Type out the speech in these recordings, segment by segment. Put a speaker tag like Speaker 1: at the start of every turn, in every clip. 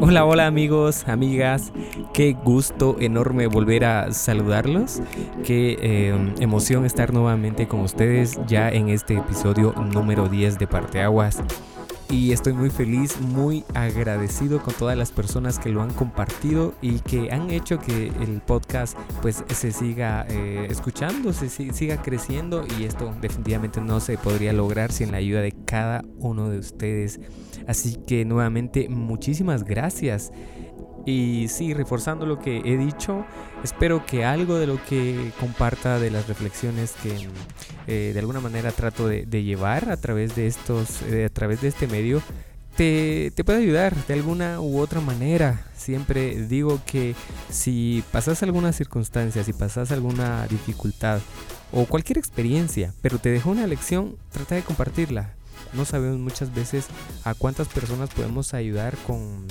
Speaker 1: Hola, hola amigos, amigas, qué gusto enorme volver a saludarlos, qué eh, emoción estar nuevamente con ustedes ya en este episodio número 10 de Parteaguas y estoy muy feliz, muy agradecido con todas las personas que lo han compartido y que han hecho que el podcast pues se siga eh, escuchando, se siga creciendo y esto definitivamente no se podría lograr sin la ayuda de cada uno de ustedes. Así que nuevamente muchísimas gracias. Y sí, reforzando lo que he dicho, espero que algo de lo que comparta de las reflexiones que eh, de alguna manera trato de, llevar a través de estos, eh, a través de este medio, te, te, puede ayudar de alguna u otra manera. Siempre digo que si pasas alguna circunstancia, si pasas alguna dificultad o cualquier experiencia, pero te dejó una lección, trata de compartirla. No sabemos muchas veces a cuántas personas podemos ayudar con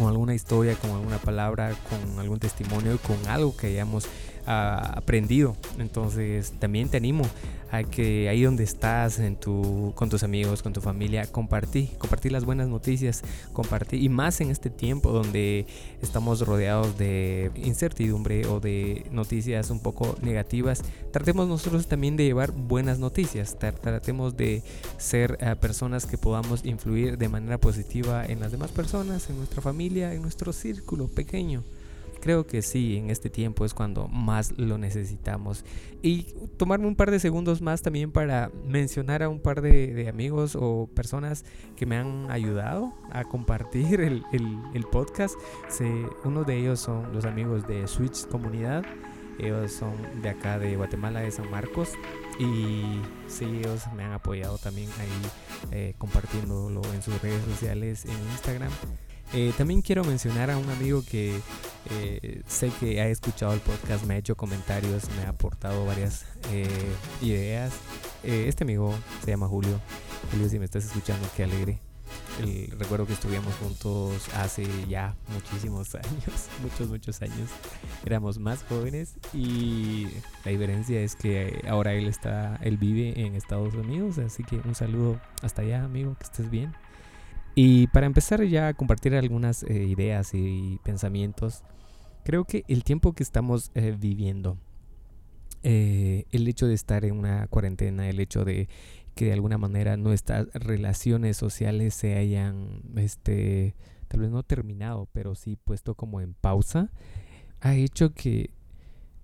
Speaker 1: con alguna historia, con alguna palabra, con algún testimonio, con algo que hayamos aprendido. Entonces también te animo a que ahí donde estás, en tu, con tus amigos, con tu familia, compartí, compartí las buenas noticias, compartí, y más en este tiempo donde estamos rodeados de incertidumbre o de noticias un poco negativas, tratemos nosotros también de llevar buenas noticias, tratemos de ser eh, personas que podamos influir de manera positiva en las demás personas, en nuestra familia, en nuestro círculo pequeño. Creo que sí, en este tiempo es cuando más lo necesitamos. Y tomarme un par de segundos más también para mencionar a un par de, amigos o personas que me han ayudado a compartir el, podcast. uno de ellos son los amigos de Switch Comunidad. Ellos son de acá de Guatemala, de San Marcos. Y sí, ellos me han apoyado también ahí eh, compartiéndolo en sus redes sociales, en Instagram. Eh, también quiero mencionar a un amigo que eh, sé que ha escuchado el podcast, me ha hecho comentarios, me ha aportado varias eh, ideas. este amigo se llama Julio. Julio, si me estás escuchando, qué alegre. recuerdo que estuvimos juntos hace ya muchísimos años, muchos, muchos años. Éramos más jóvenes y la diferencia es que ahora él está, él vive en Estados Unidos, así que un saludo hasta allá, amigo, que estés bien. Y para empezar ya a compartir algunas eh, ideas y pensamientos, creo que el tiempo que estamos eh, viviendo, eh, el hecho de estar en una cuarentena, el hecho de que de alguna manera nuestras relaciones sociales se hayan, este, tal vez no terminado, pero sí puesto como en pausa, ha hecho que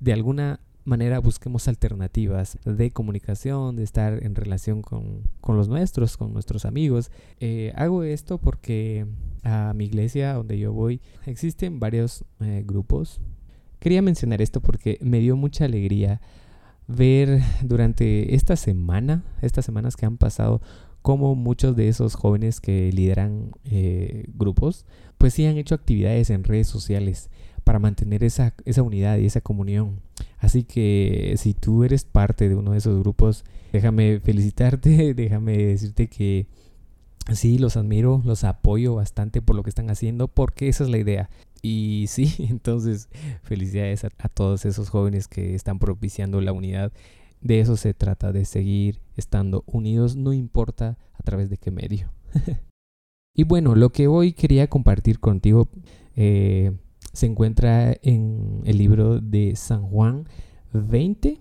Speaker 1: de alguna manera busquemos alternativas de comunicación, de estar en relación con, los nuestros, con nuestros amigos. Eh, hago esto porque a mi iglesia donde yo voy existen varios eh, grupos. Quería mencionar esto porque me dio mucha alegría ver durante esta semana, estas semanas que han pasado, cómo muchos de esos jóvenes que lideran eh, grupos, pues sí han hecho actividades en redes sociales para mantener esa, esa unidad y esa comunión. Así que si tú eres parte de uno de esos grupos, déjame felicitarte, déjame decirte que sí, los admiro, los apoyo bastante por lo que están haciendo, porque esa es la idea. Y sí, entonces felicidades a, todos esos jóvenes que están propiciando la unidad. De eso se trata, de seguir estando unidos, no importa a través de qué medio. y bueno, lo que hoy quería compartir contigo eh, se encuentra en el libro de San Juan 20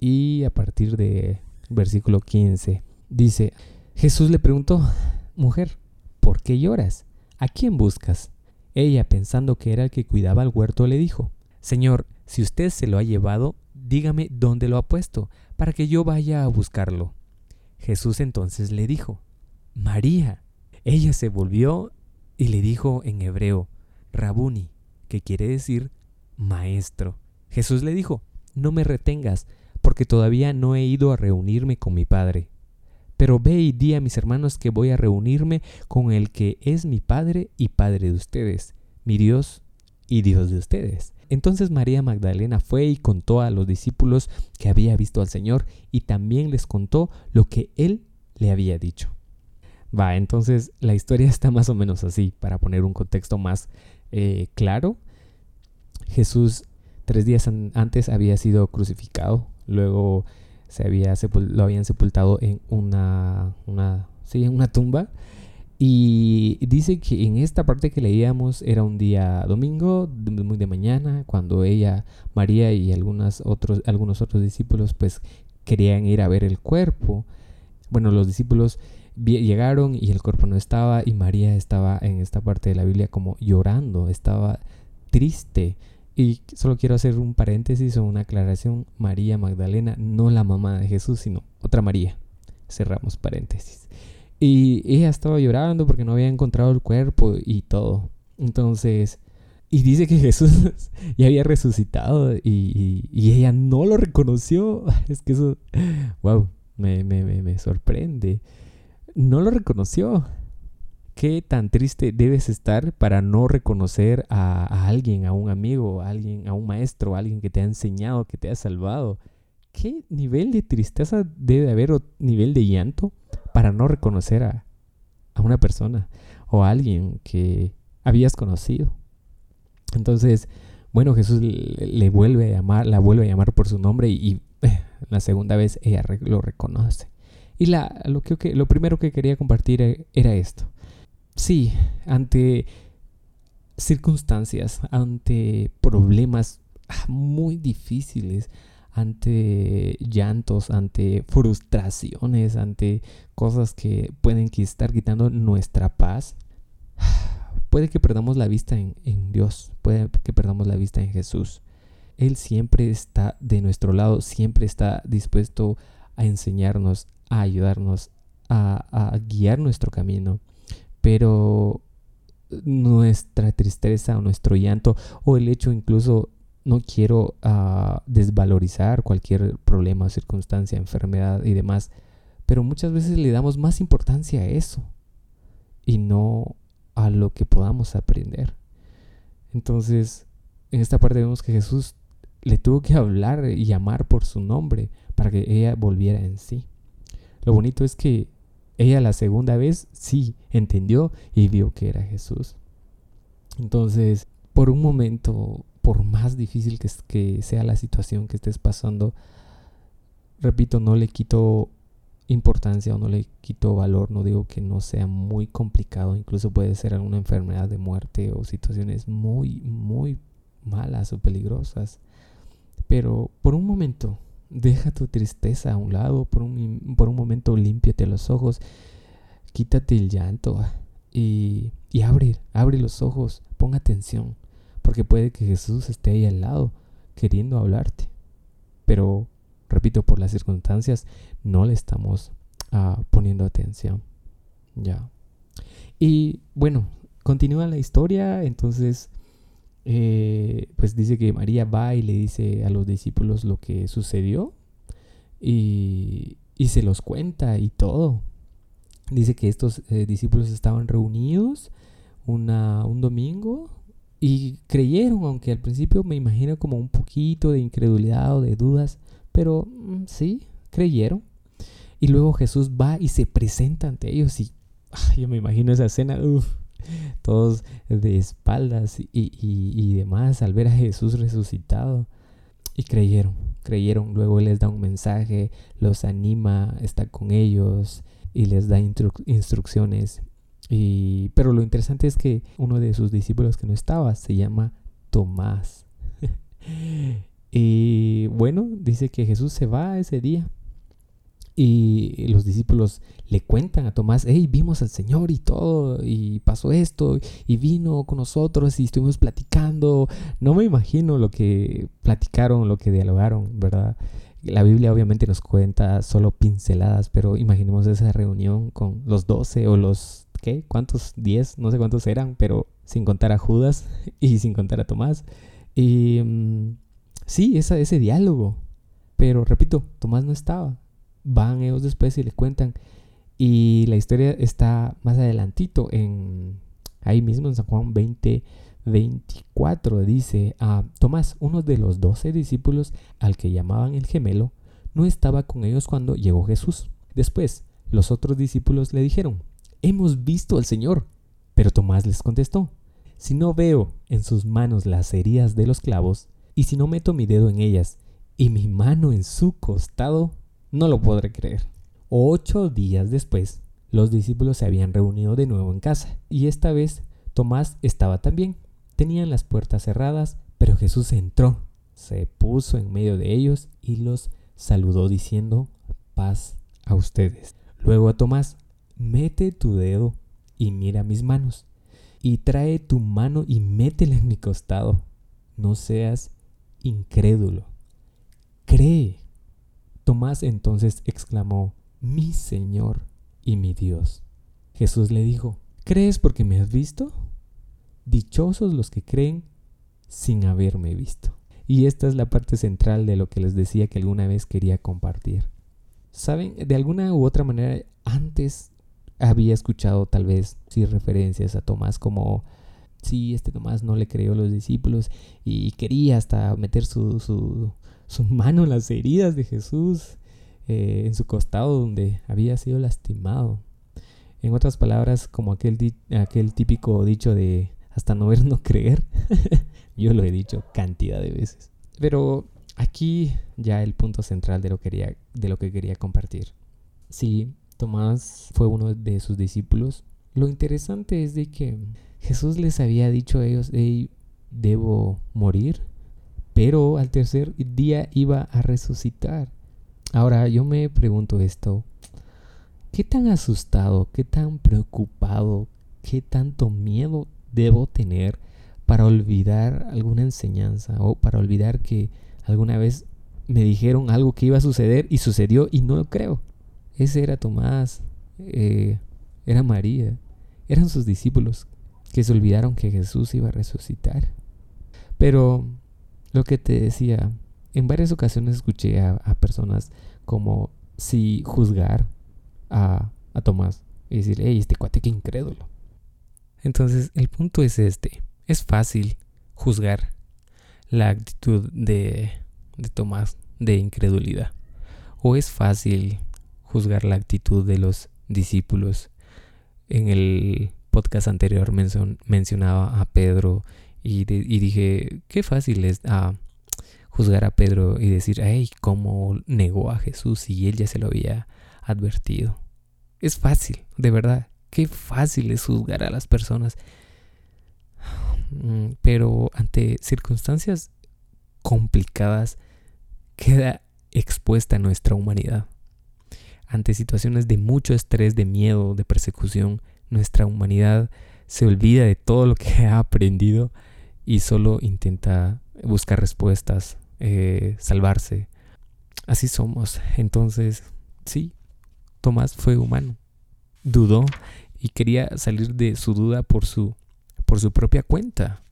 Speaker 1: y a partir de versículo 15 dice, Jesús le preguntó, mujer, ¿por qué lloras? ¿A quién buscas? Ella, pensando que era el que cuidaba el huerto, le dijo, Señor, si usted se lo ha llevado, dígame dónde lo ha puesto, para que yo vaya a buscarlo. Jesús entonces le dijo, María. Ella se volvió y le dijo en hebreo, Rabuni, que quiere decir maestro. Jesús le dijo, no me retengas, porque todavía no he ido a reunirme con mi Padre. Pero ve y di a mis hermanos que voy a reunirme con el que es mi Padre y Padre de ustedes, mi Dios y Dios de ustedes. Entonces María Magdalena fue y contó a los discípulos que había visto al Señor y también les contó lo que él le había dicho. Va, entonces la historia está más o menos así, para poner un contexto más eh, claro. Jesús tres días antes había sido crucificado, luego se había lo habían sepultado en una, una, sí, en una tumba. Y dice que en esta parte que leíamos era un día domingo, muy de mañana, cuando ella, María y otros, algunos otros discípulos pues querían ir a ver el cuerpo. Bueno, los discípulos llegaron y el cuerpo no estaba y María estaba en esta parte de la Biblia como llorando, estaba triste. Y solo quiero hacer un paréntesis o una aclaración. María Magdalena, no la mamá de Jesús, sino otra María. Cerramos paréntesis. Y ella estaba llorando porque no había encontrado el cuerpo y todo. Entonces, y dice que Jesús ya había resucitado y, ella no lo reconoció. Es que eso, wow, me, me, me sorprende. No lo reconoció qué tan triste debes estar para no reconocer a, alguien, a un amigo, a alguien, a un maestro, a alguien que te ha enseñado, que te ha salvado. ¿Qué nivel de tristeza debe haber o nivel de llanto para no reconocer a, a una persona o a alguien que habías conocido? Entonces, bueno, Jesús le, vuelve a llamar, la vuelve a llamar por su nombre y, la segunda vez ella lo reconoce. Y lo, primero que quería compartir e, era esto sí, ante circunstancias, ante problemas ah, muy difíciles, ante llantos, ante frustraciones, ante cosas que pueden estar quitando nuestra paz, puede que perdamos la vista en, Dios, puede que perdamos la vista en Jesús. Él siempre está de nuestro lado, siempre está dispuesto a enseñarnos, a ayudarnos, a guiar nuestro camino pero nuestra tristeza o nuestro llanto o el hecho incluso no quiero ah, desvalorizar cualquier problema circunstancia, enfermedad y demás, pero muchas veces le damos más importancia a eso y no a lo que podamos aprender. Entonces, en esta parte vemos que Jesús le tuvo que hablar y llamar por su nombre para que ella volviera en sí. Lo bonito es que ella la segunda vez sí entendió y vio que era Jesús. Entonces, por un momento, por más difícil que, sea la situación que estés pasando, repito, no le quito importancia o no le quito valor, no digo que no sea muy complicado, incluso puede ser alguna enfermedad de muerte o situaciones muy, muy malas o peligrosas. Pero por un momento, Deja tu tristeza a un lado, por un, por un momento límpiate los ojos, quítate el llanto ah, y, y abre, abre los ojos, pon atención, porque puede que Jesús esté ahí al lado queriendo hablarte. Pero, repito, por las circunstancias no le estamos ah, poniendo atención. Ya. Y bueno, continúa la historia, entonces eh, pues dice que María va y le dice a los discípulos lo que sucedió y, se los cuenta y todo. Dice que estos eh, discípulos estaban reunidos una, un domingo y creyeron, aunque al principio me imagino como un poquito de incredulidad o de dudas, pero mm, sí, creyeron. Y luego Jesús va y se presenta ante ellos y yo me imagino esa escena, todos de espaldas y, demás al ver a Jesús resucitado. Y creyeron, creyeron. Luego Él les da un mensaje, los anima, está con ellos y les da instrucciones. Y, pero lo interesante es que uno de sus discípulos que no estaba se llama Tomás. y bueno, dice que Jesús se va ese día y los discípulos le cuentan a Tomás, hey, vimos al Señor y todo, y pasó esto, y vino con nosotros y estuvimos platicando. No me imagino lo que platicaron, lo que dialogaron, ¿verdad? La Biblia obviamente nos cuenta solo pinceladas, pero imaginemos esa reunión con los doce o los, ¿qué? ¿Cuántos? Diez, no sé cuántos eran, pero sin contar a Judas y sin contar a Tomás. Y mm, sí, ese diálogo. Pero repito, Tomás no estaba van ellos después y le cuentan. Y la historia está más adelantito, en, ahí mismo en San Juan 20, 24, dice, a Tomás, uno de los doce discípulos al que llamaban el gemelo, no estaba con ellos cuando llegó Jesús. Después, los otros discípulos le dijeron, hemos visto al Señor. Pero Tomás les contestó, si no veo en sus manos las heridas de los clavos, y si no meto mi dedo en ellas y mi mano en su costado, no lo podré creer. Ocho días después, los discípulos se habían reunido de nuevo en casa, y esta vez Tomás estaba también. Tenían las puertas cerradas, pero Jesús entró, se puso en medio de ellos y los saludó diciendo, paz a ustedes. Luego a Tomás, mete tu dedo y mira mis manos, y trae tu mano y métela en mi costado. No seas incrédulo, cree. Tomás entonces exclamó, mi Señor y mi Dios. Jesús le dijo, ¿crees porque me has visto? Dichosos los que creen sin haberme visto. Y esta es la parte central de lo que les decía que alguna vez quería compartir. Saben, de alguna u otra manera, antes había escuchado tal vez sí referencias a Tomás como sí, este Tomás no le creyó a los discípulos y quería hasta meter su, su, su mano las heridas de Jesús, eh, en su costado donde había sido lastimado. En otras palabras, como aquel, aquel típico dicho de hasta no ver, no creer. Yo lo he dicho cantidad de veces. Pero aquí ya el punto central de lo, quería, de lo que quería compartir. Sí, Tomás fue uno de sus discípulos. Lo interesante es de que Jesús les había dicho a ellos, hey, debo morir, pero al tercer día iba a resucitar. Ahora yo me pregunto esto, ¿qué tan asustado, qué tan preocupado, qué tanto miedo debo tener para olvidar alguna enseñanza o para olvidar que alguna vez me dijeron algo que iba a suceder y sucedió y no lo creo? Ese era Tomás, eh, era María, eran sus discípulos que se olvidaron que Jesús iba a resucitar. Pero lo que te decía, en varias ocasiones escuché a, personas como si juzgar a, a Tomás y decir, hey, este cuate que incrédulo. Entonces, el punto es este. Es fácil juzgar la actitud de, de Tomás de incredulidad. O es fácil juzgar la actitud de los discípulos. En el podcast anterior mencionaba a Pedro y, dije, qué fácil es ah, juzgar a Pedro y decir, ay, cómo negó a Jesús y él ya se lo había advertido. Es fácil, de verdad, qué fácil es juzgar a las personas. Mm, pero ante circunstancias complicadas queda expuesta nuestra humanidad ante situaciones de mucho estrés, de miedo, de persecución, nuestra humanidad se olvida de todo lo que ha aprendido y solo intenta buscar respuestas, eh, salvarse. Así somos. Entonces, sí, Tomás fue humano. Dudó y quería salir de su duda por su, por su propia cuenta.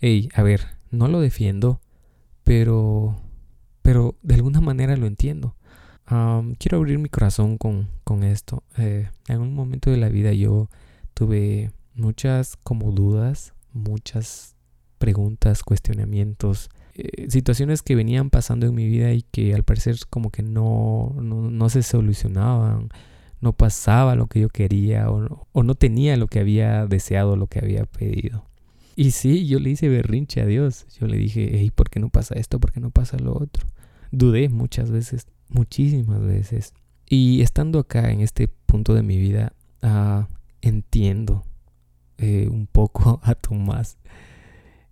Speaker 1: Ey, a ver, no lo defiendo, pero, pero de alguna manera lo entiendo quiero abrir mi corazón con, esto. Eh, en un momento de la vida yo tuve muchas como dudas, muchas preguntas, cuestionamientos, eh, situaciones que venían pasando en mi vida y que al parecer como que no, no, se solucionaban, no pasaba lo que yo quería o, o no tenía lo que había deseado, lo que había pedido. Y sí, yo le hice berrinche a Dios. Yo le dije, hey, ¿por qué no pasa esto? ¿Por qué no pasa lo otro? Dudé muchas veces muchísimas veces. Y estando acá en este punto de mi vida, ah, entiendo eh, un poco a Tomás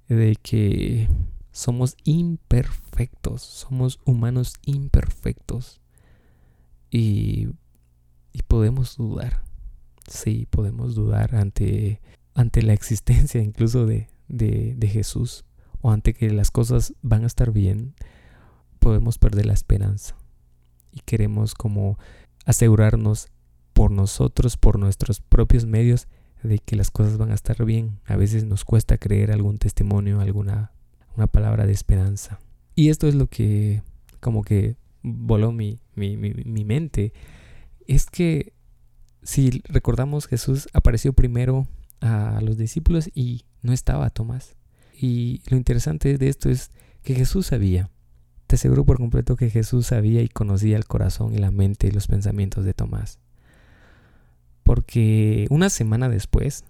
Speaker 1: de que somos imperfectos, somos humanos imperfectos. Y, y podemos dudar, sí, podemos dudar ante, ante la existencia incluso de, de, de Jesús o ante que las cosas van a estar bien, podemos perder la esperanza. Y queremos como asegurarnos por nosotros, por nuestros propios medios, de que las cosas van a estar bien. A veces nos cuesta creer algún testimonio, alguna una palabra de esperanza. Y esto es lo que como que voló mi, mi, mi mente. Es que si recordamos Jesús apareció primero a los discípulos y no estaba Tomás. Y lo interesante de esto es que Jesús sabía te aseguro por completo que Jesús sabía y conocía el corazón y la mente y los pensamientos de Tomás. Porque una semana después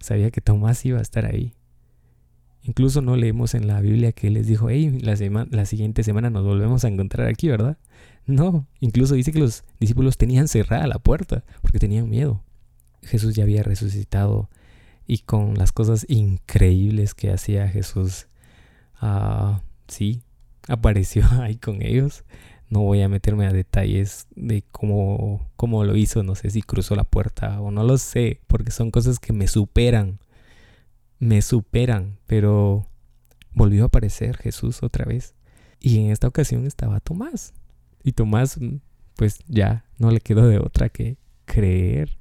Speaker 1: sabía que Tomás iba a estar ahí. Incluso no leemos en la Biblia que les dijo, hey, la, la siguiente semana nos volvemos a encontrar aquí, ¿verdad? No, incluso dice que los discípulos tenían cerrada la puerta porque tenían miedo. Jesús ya había resucitado y con las cosas increíbles que hacía Jesús, ah, sí, apareció ahí con ellos. No voy a meterme a detalles de cómo, cómo lo hizo, no sé si cruzó la puerta o no lo sé, porque son cosas que me superan, me superan, pero volvió a aparecer Jesús otra vez. Y en esta ocasión estaba Tomás. Y Tomás, mm, pues ya no le quedó de otra que creer.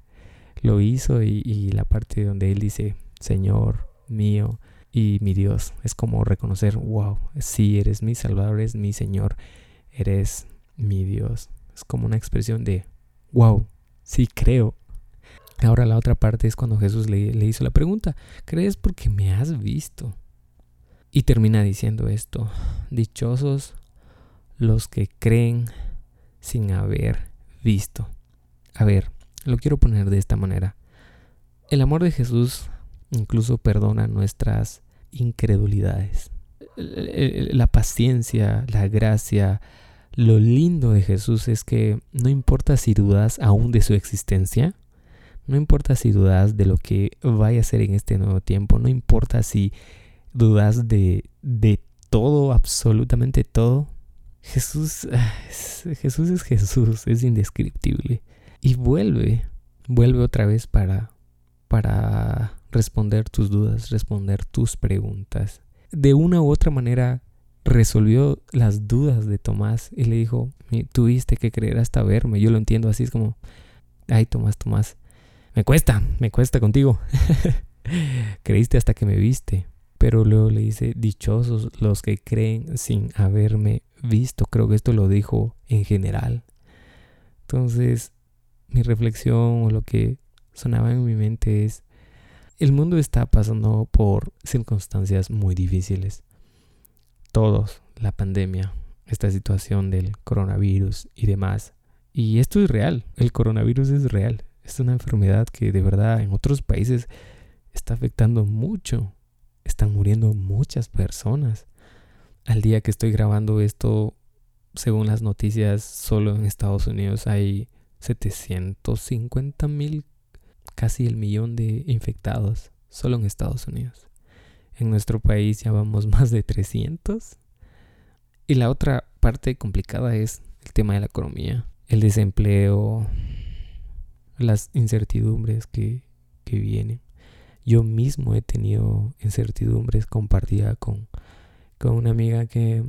Speaker 1: Lo hizo y, la parte donde él dice, Señor mío y mi Dios, es como reconocer, wow, sí, eres mi Salvador, eres mi Señor, eres mi Dios. Es como una expresión de, wow, sí creo. Ahora la otra parte es cuando Jesús le, le hizo la pregunta, ¿crees porque me has visto? Y termina diciendo esto, dichosos los que creen sin haber visto. A ver, lo quiero poner de esta manera. El amor de Jesús incluso perdona nuestras incredulidades. La paciencia, la gracia, lo lindo de Jesús es que no importa si dudas aún de su existencia, no importa si dudas de lo que vaya a ser en este nuevo tiempo, no importa si dudas de, de todo, absolutamente todo. Jesús, Jesús es Jesús, es indescriptible. Y vuelve, vuelve otra vez para, para responder tus dudas, responder tus preguntas. De una u otra manera resolvió las dudas de Tomás y le dijo, tuviste que creer hasta verme. Yo lo entiendo así, es como, ay Tomás, Tomás, me cuesta, me cuesta contigo. Creíste hasta que me viste. Pero luego le dice, dichosos los que creen sin haberme visto. Creo que esto lo dijo en general. Entonces, mi reflexión o lo que sonaba en mi mente es, el mundo está pasando por circunstancias muy difíciles. Todos, la pandemia, esta situación del coronavirus y demás. Y esto es real, el coronavirus es real. Es una enfermedad que de verdad en otros países está afectando mucho están muriendo muchas personas. Al día que estoy grabando esto, según las noticias, solo en Estados Unidos hay 750 mil, casi el millón de infectados, solo en Estados Unidos. En nuestro país ya vamos más de 300. Y la otra parte complicada es el tema de la economía, el desempleo, las incertidumbres que, que vienen yo mismo he tenido incertidumbres compartida con, con una amiga que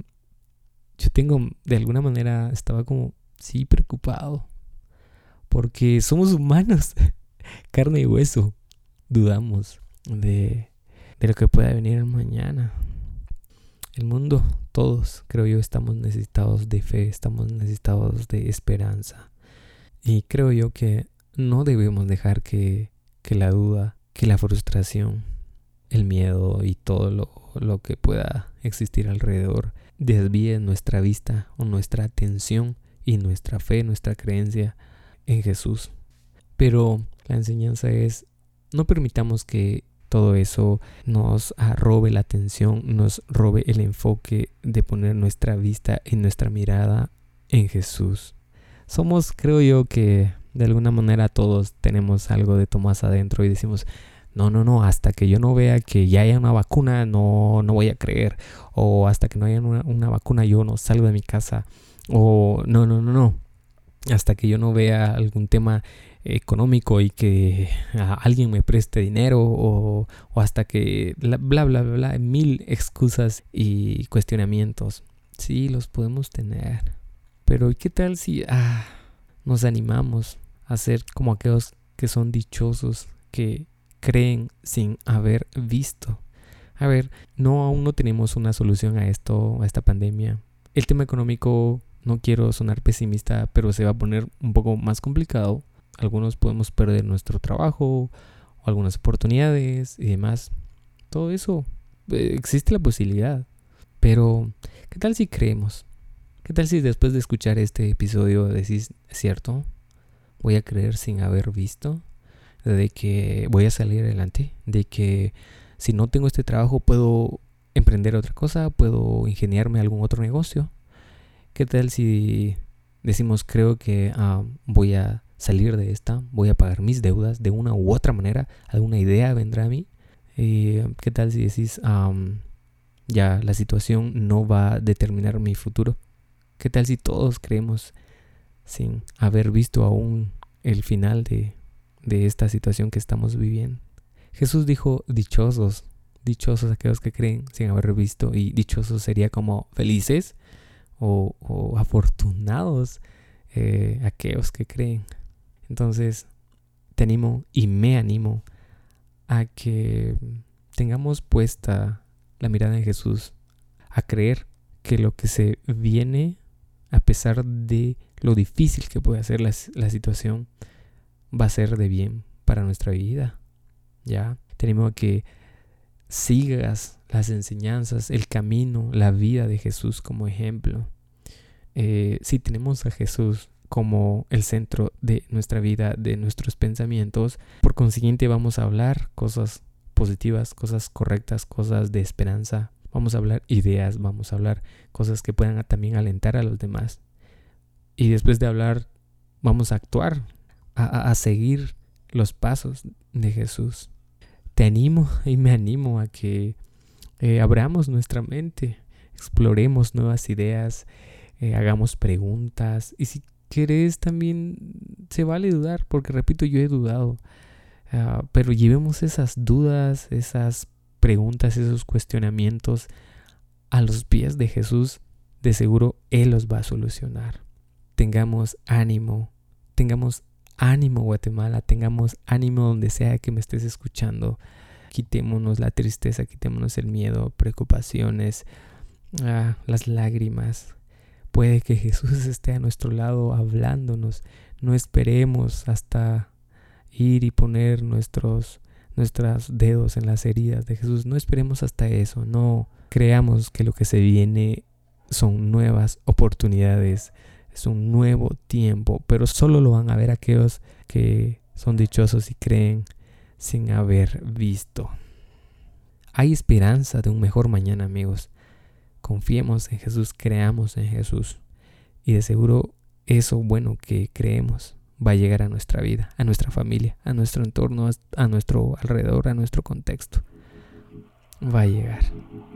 Speaker 1: yo tengo, de alguna manera, estaba como, sí, preocupado. Porque somos humanos, carne y hueso. Dudamos de, de lo que pueda venir mañana. El mundo, todos, creo yo, estamos necesitados de fe, estamos necesitados de esperanza. Y creo yo que no debemos dejar que, que la duda que la frustración, el miedo y todo lo, que pueda existir alrededor desvíe nuestra vista o nuestra atención y nuestra fe, nuestra creencia en Jesús. Pero la enseñanza es, no permitamos que todo eso nos robe la atención, nos robe el enfoque de poner nuestra vista y nuestra mirada en Jesús. Somos, creo yo, que de alguna manera todos tenemos algo de Tomás adentro y decimos, no, no, no, hasta que yo no vea que ya haya una vacuna, no, no voy a creer. O hasta que no haya una, vacuna, yo no salgo de mi casa. O no, no, no, no. Hasta que yo no vea algún tema económico y que alguien me preste dinero o, o hasta que bla, bla, bla, bla, mil excusas y cuestionamientos. Sí, los podemos tener. Pero ¿qué tal si ah, nos animamos a ser como aquellos que son dichosos, que creen sin haber visto. A ver, no aún no tenemos una solución a esto, a esta pandemia. El tema económico, no quiero sonar pesimista, pero se va a poner un poco más complicado. Algunos podemos perder nuestro trabajo o algunas oportunidades y demás. Todo eso eh, existe la posibilidad. Pero, ¿qué tal si creemos? ¿Qué tal si después de escuchar este episodio decís, es cierto? Voy a creer sin haber visto de que voy a salir adelante, de que si no tengo este trabajo puedo emprender otra cosa, puedo ingeniarme algún otro negocio. ¿Qué tal si decimos creo que ah, voy a salir de esta, voy a pagar mis deudas de una u otra manera, alguna idea vendrá a mí. ¿Qué tal si decís, ya la situación no va a determinar mi futuro? ¿Qué tal si todos creemos sin haber visto aún el final de, de esta situación que estamos viviendo? Jesús dijo, dichosos, dichosos aquellos que creen sin haber visto, y dichosos sería como felices o, afortunados eh, aquellos que creen. Entonces, te animo y me animo a que tengamos puesta la mirada en Jesús, a creer que lo que se viene, a pesar de lo difícil que puede ser la, la situación, va a ser de bien para nuestra vida. Ya, tenemos que sigas las enseñanzas, el camino, la vida de Jesús como ejemplo. Eh, si tenemos a Jesús como el centro de nuestra vida, de nuestros pensamientos, por consiguiente vamos a hablar cosas positivas, cosas correctas, cosas de esperanza. Vamos a hablar ideas, vamos a hablar cosas que puedan también alentar a los demás. Y después de hablar, vamos a actuar, a seguir los pasos de Jesús te animo y me animo a que eh, abramos nuestra mente, exploremos nuevas ideas, eh, hagamos preguntas y si querés también se vale dudar, porque repito, yo he dudado, ah, pero llevemos esas dudas, esas preguntas, esos cuestionamientos a los pies de Jesús, de seguro Él los va a solucionar. Tengamos ánimo, tengamos ánimo Guatemala, tengamos ánimo donde sea que me estés escuchando. Quitémonos la tristeza, quitémonos el miedo, preocupaciones, ah, las lágrimas. Puede que Jesús esté a nuestro lado hablándonos. No esperemos hasta ir y poner nuestros, nuestros dedos en las heridas de Jesús. No esperemos hasta eso. No creamos que lo que se viene son nuevas oportunidades es un nuevo tiempo, pero solo lo van a ver aquellos que son dichosos y creen sin haber visto. Hay esperanza de un mejor mañana, amigos. Confiemos en Jesús, creamos en Jesús. Y de seguro eso bueno que creemos va a llegar a nuestra vida, a nuestra familia, a nuestro entorno, a nuestro alrededor, a nuestro contexto. Va a llegar.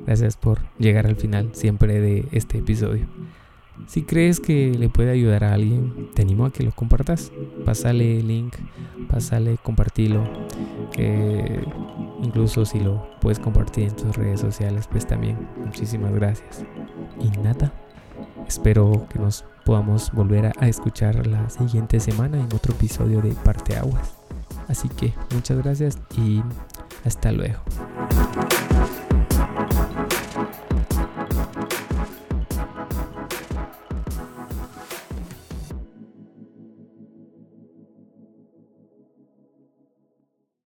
Speaker 1: Gracias por llegar al final siempre de este episodio. Si crees que le puede ayudar a alguien, te animo a que lo compartas. Pásale el link, pásale, compartilo. incluso si lo puedes compartir en tus redes sociales, pues también. Muchísimas gracias. Y nada, espero que nos podamos volver a, escuchar la siguiente semana en otro episodio de Parte Aguas. Así que muchas gracias y hasta luego.